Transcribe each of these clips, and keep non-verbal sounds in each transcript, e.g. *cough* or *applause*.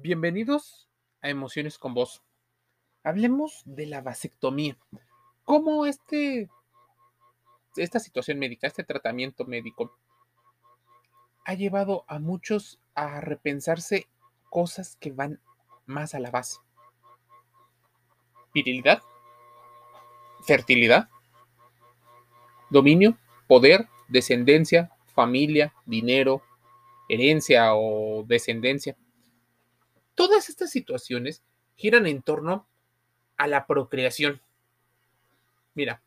Bienvenidos a Emociones con Vos. Hablemos de la vasectomía. ¿Cómo este, esta situación médica, este tratamiento médico, ha llevado a muchos a repensarse cosas que van más a la base? Virilidad, fertilidad, dominio, poder, descendencia, familia, dinero, herencia o descendencia. Todas estas situaciones giran en torno a la procreación. Mira,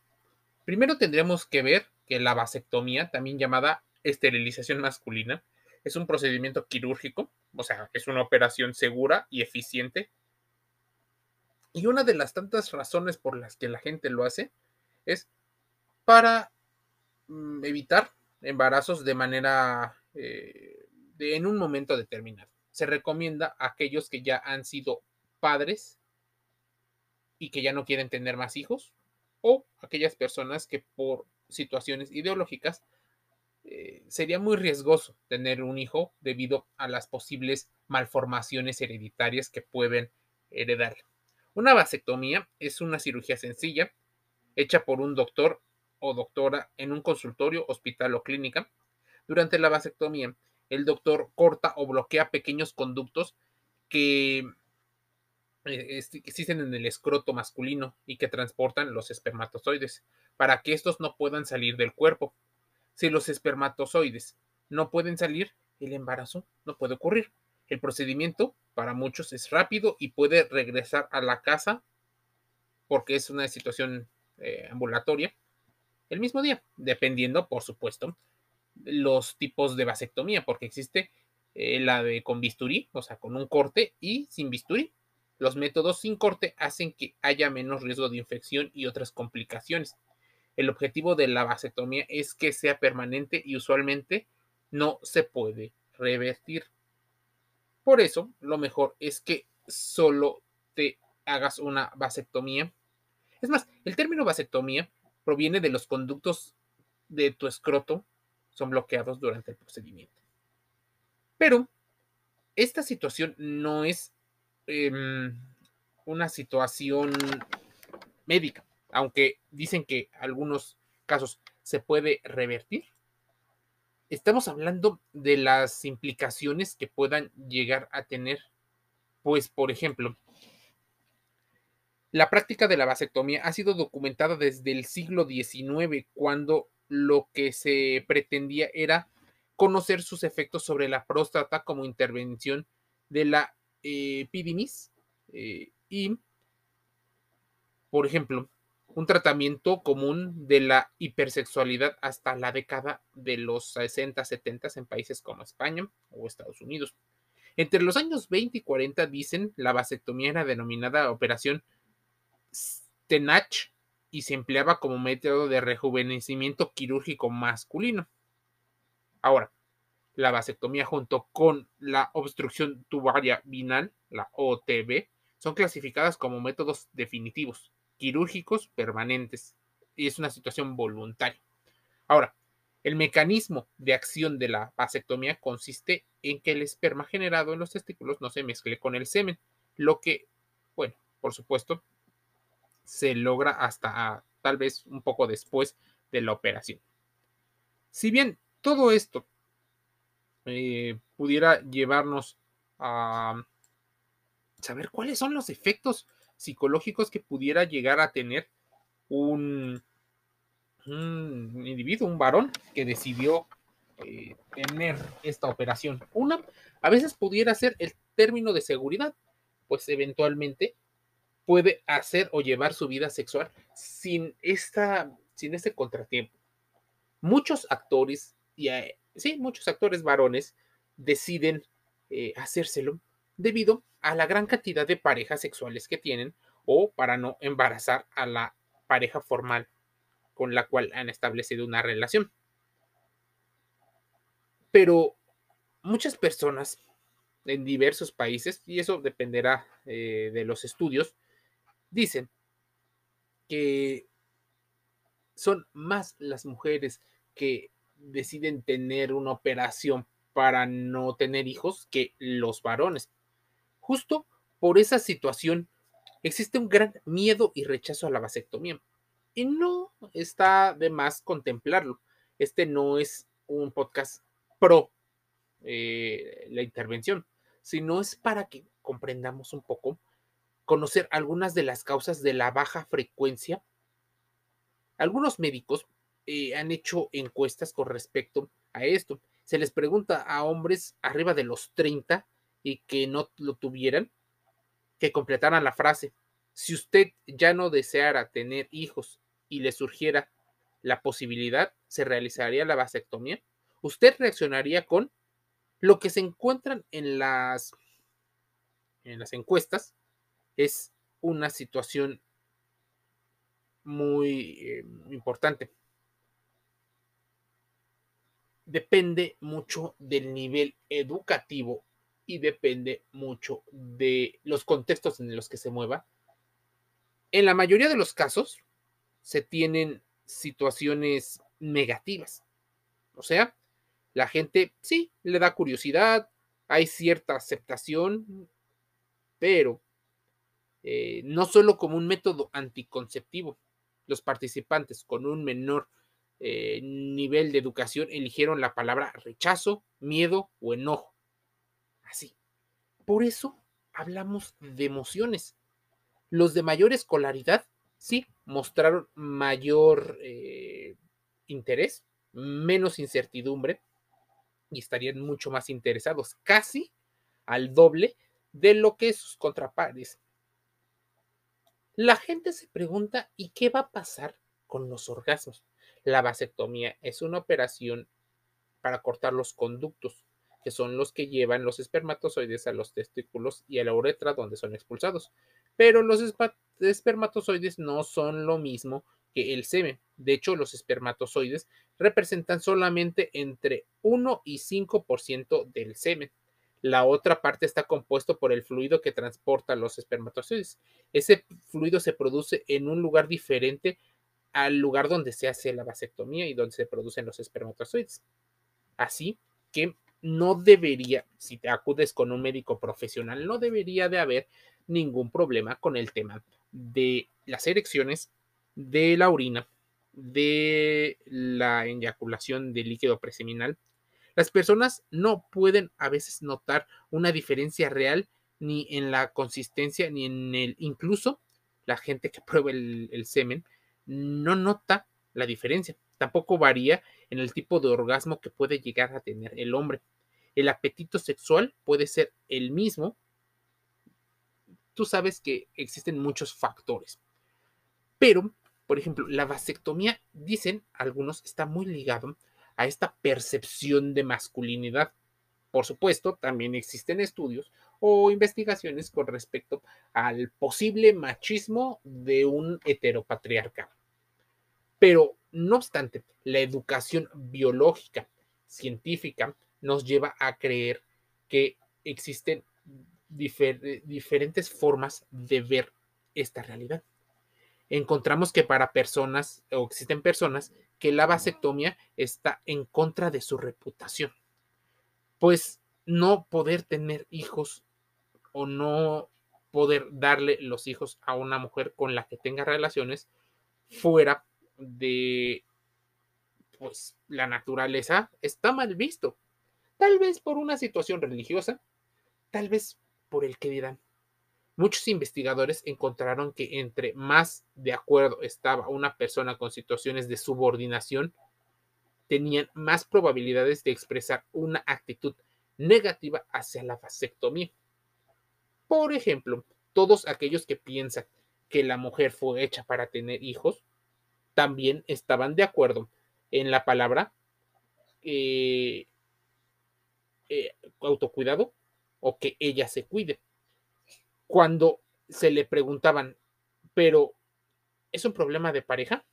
primero tendríamos que ver que la vasectomía, también llamada esterilización masculina, es un procedimiento quirúrgico, o sea, es una operación segura y eficiente. Y una de las tantas razones por las que la gente lo hace es para mm, evitar embarazos de manera eh, en un momento determinado. Se recomienda a aquellos que ya han sido padres y que ya no quieren tener más hijos, o aquellas personas que por situaciones ideológicas eh, sería muy riesgoso tener un hijo debido a las posibles malformaciones hereditarias que pueden heredar. Una vasectomía es una cirugía sencilla hecha por un doctor o doctora en un consultorio, hospital o clínica. Durante la vasectomía, el doctor corta o bloquea pequeños conductos que eh, existen en el escroto masculino y que transportan los espermatozoides para que estos no puedan salir del cuerpo. Si los espermatozoides no pueden salir, el embarazo no puede ocurrir. El procedimiento para muchos es rápido y puede regresar a la casa porque es una situación eh, ambulatoria el mismo día, dependiendo, por supuesto, los tipos de vasectomía, porque existe eh, la de con bisturí, o sea, con un corte y sin bisturí. Los métodos sin corte hacen que haya menos riesgo de infección y otras complicaciones. El objetivo de la vasectomía es que sea permanente y usualmente no se puede revertir. Por eso, lo mejor es que solo te hagas una vasectomía. Es más, el término vasectomía proviene de los conductos de tu escroto son bloqueados durante el procedimiento. Pero esta situación no es em, una situación médica, aunque dicen que algunos casos se puede revertir. Estamos hablando de las implicaciones que puedan llegar a tener, pues, por ejemplo, la práctica de la vasectomía ha sido documentada desde el siglo XIX, cuando lo que se pretendía era conocer sus efectos sobre la próstata como intervención de la epidimis eh, y, por ejemplo, un tratamiento común de la hipersexualidad hasta la década de los 60, 70 en países como España o Estados Unidos. Entre los años 20 y 40, dicen, la vasectomía era denominada operación Tenach y se empleaba como método de rejuvenecimiento quirúrgico masculino. Ahora, la vasectomía junto con la obstrucción tubaria vinal, la OTB, son clasificadas como métodos definitivos, quirúrgicos permanentes, y es una situación voluntaria. Ahora, el mecanismo de acción de la vasectomía consiste en que el esperma generado en los testículos no se mezcle con el semen, lo que, bueno, por supuesto, se logra hasta tal vez un poco después de la operación. Si bien todo esto eh, pudiera llevarnos a saber cuáles son los efectos psicológicos que pudiera llegar a tener un, individuo, un varón que decidió eh, tener esta operación. Una, a veces pudiera ser el término de seguridad, pues eventualmente puede hacer o llevar su vida sexual sin, esta, sin este contratiempo. Muchos actores, y eh, sí, muchos actores varones deciden eh, hacérselo debido a la gran cantidad de parejas sexuales que tienen o para no embarazar a la pareja formal con la cual han establecido una relación. Pero muchas personas en diversos países, y eso dependerá eh, de los estudios, Dicen que son más las mujeres que deciden tener una operación para no tener hijos que los varones, Justo por esa situación existe un gran miedo y rechazo a la vasectomía. Y no está de más contemplarlo. Este no es un podcast pro eh, la intervención, sino es para que comprendamos un poco, conocer algunas de las causas de la baja frecuencia. Algunos médicos eh, han hecho encuestas con respecto a esto. Se les pregunta a hombres arriba de los 30 y que no lo tuvieran, que completaran la frase. Si usted ya no deseara tener hijos y le surgiera la posibilidad, ¿se realizaría la vasectomía? Usted reaccionaría con lo que se encuentran en las, en las encuestas es una situación muy eh, importante. Depende mucho del nivel educativo y depende mucho de los contextos en los que se mueva. En la mayoría de los casos se tienen situaciones negativas. O sea, la gente sí le da curiosidad, hay cierta aceptación, pero eh, no solo como un método anticonceptivo. Los participantes con un menor eh, nivel de educación eligieron la palabra rechazo, miedo o enojo. Así. Por eso hablamos de emociones. Los de mayor escolaridad, sí, mostraron mayor eh, interés, menos incertidumbre y estarían mucho más interesados, casi al doble de lo que sus contrapares. La gente se pregunta, ¿y qué va a pasar con los orgasmos? La vasectomía es una operación para cortar los conductos, que son los que llevan los espermatozoides a los testículos y a la uretra donde son expulsados. Pero los espermatozoides no son lo mismo que el semen. De hecho, los espermatozoides representan solamente entre 1 y 5% del semen. La otra parte está compuesto por el fluido que transporta los espermatozoides. Ese fluido se produce en un lugar diferente al lugar donde se hace la vasectomía y donde se producen los espermatozoides. Así que no debería, si te acudes con un médico profesional, no debería de haber ningún problema con el tema de las erecciones de la orina, de la eyaculación de líquido preseminal, las personas no pueden a veces notar una diferencia real ni en la consistencia ni en el incluso la gente que *laughs* prueba el, el semen no nota la diferencia. Tampoco varía en el tipo de orgasmo que puede llegar a tener el hombre. El apetito sexual puede ser el mismo. Tú sabes que existen muchos factores. Pero por ejemplo, la vasectomía, dicen algunos, está muy ligado a esta percepción de masculinidad. Por supuesto, también existen estudios o investigaciones con respecto al posible machismo de un heteropatriarca. Pero, no obstante, la educación biológica, científica, nos lleva a creer que existen diferentes formas de ver esta realidad encontramos que para personas, o existen personas, que la vasectomía está en contra de su reputación. Pues no poder tener hijos o no poder darle los hijos a una mujer con la que tenga relaciones fuera de pues la naturaleza está mal visto. Tal vez por una situación religiosa, tal vez por el que dirán. Muchos investigadores encontraron que entre más de acuerdo estaba una persona con situaciones de subordinación, tenían más probabilidades de expresar una actitud negativa hacia la vasectomía. Por ejemplo, todos aquellos que piensan que la mujer fue hecha para tener hijos, también estaban de acuerdo en la palabra eh, eh, autocuidado o que ella se cuide cuando se le preguntaban, pero ¿es un problema de pareja?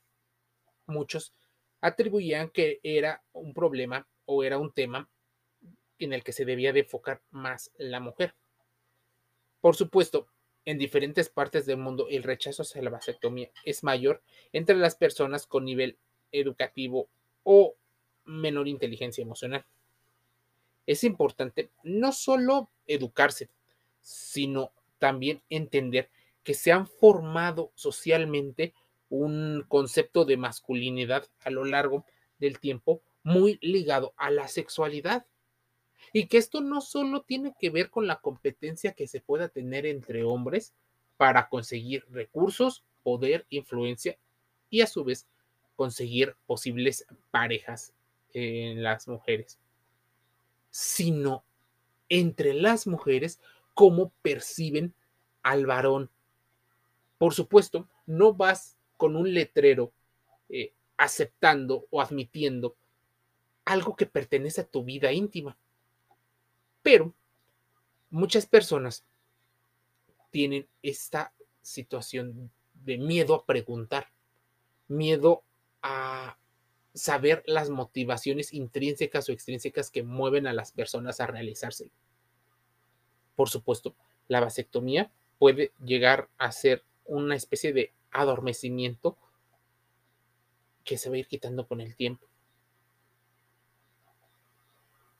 Muchos atribuían que era un problema o era un tema en el que se debía de enfocar más la mujer. Por supuesto, en diferentes partes del mundo el rechazo hacia la vasectomía es mayor entre las personas con nivel educativo o menor inteligencia emocional. Es importante no solo educarse, sino también entender que se han formado socialmente un concepto de masculinidad a lo largo del tiempo muy ligado a la sexualidad. Y que esto no solo tiene que ver con la competencia que se pueda tener entre hombres para conseguir recursos, poder, influencia y a su vez conseguir posibles parejas en las mujeres, sino entre las mujeres cómo perciben al varón. Por supuesto, no vas con un letrero eh, aceptando o admitiendo algo que pertenece a tu vida íntima. Pero muchas personas tienen esta situación de miedo a preguntar, miedo a saber las motivaciones intrínsecas o extrínsecas que mueven a las personas a realizarse. Por supuesto, la vasectomía puede llegar a ser una especie de adormecimiento que se va a ir quitando con el tiempo.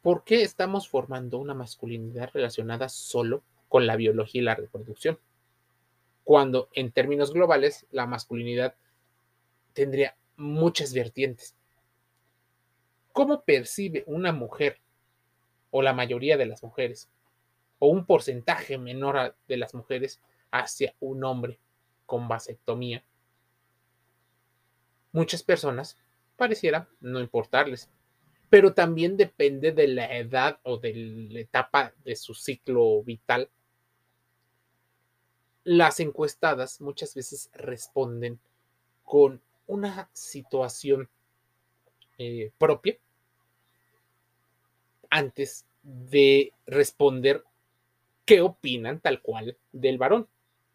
¿Por qué estamos formando una masculinidad relacionada solo con la biología y la reproducción? Cuando en términos globales la masculinidad tendría muchas vertientes. ¿Cómo percibe una mujer o la mayoría de las mujeres o un porcentaje menor de las mujeres hacia un hombre con vasectomía? Muchas personas pareciera no importarles, pero también depende de la edad o de la etapa de su ciclo vital. Las encuestadas muchas veces responden con una situación eh, propia antes de responder qué opinan tal cual del varón.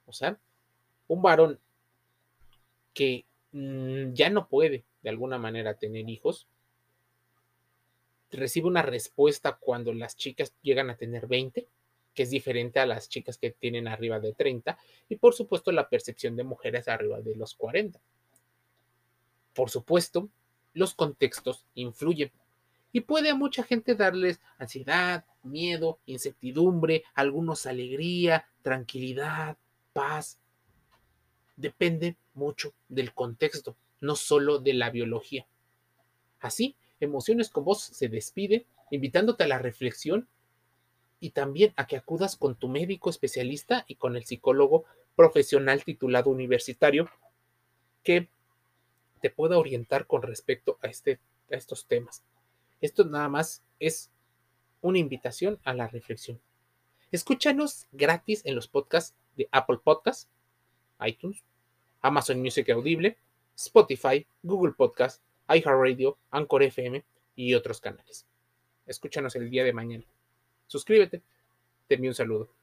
O sea, un varón que mm, ya no puede de alguna manera tener hijos, recibe una respuesta cuando las chicas llegan a tener 20, que es diferente a las chicas que tienen arriba de 30, y por supuesto la percepción de mujeres arriba de los 40. Por supuesto, los contextos influyen y puede a mucha gente darles ansiedad, miedo, incertidumbre, algunos alegría, tranquilidad, paz. Depende mucho del contexto, no solo de la biología. Así, Emociones con Vos se despide, invitándote a la reflexión y también a que acudas con tu médico especialista y con el psicólogo profesional titulado universitario que te pueda orientar con respecto a, este, a estos temas. Esto nada más es una invitación a la reflexión. Escúchanos gratis en los podcasts de Apple Podcasts, iTunes, Amazon Music Audible, Spotify, Google Podcasts, iHeartRadio, Anchor FM y otros canales. Escúchanos el día de mañana. Suscríbete. Te envío un saludo.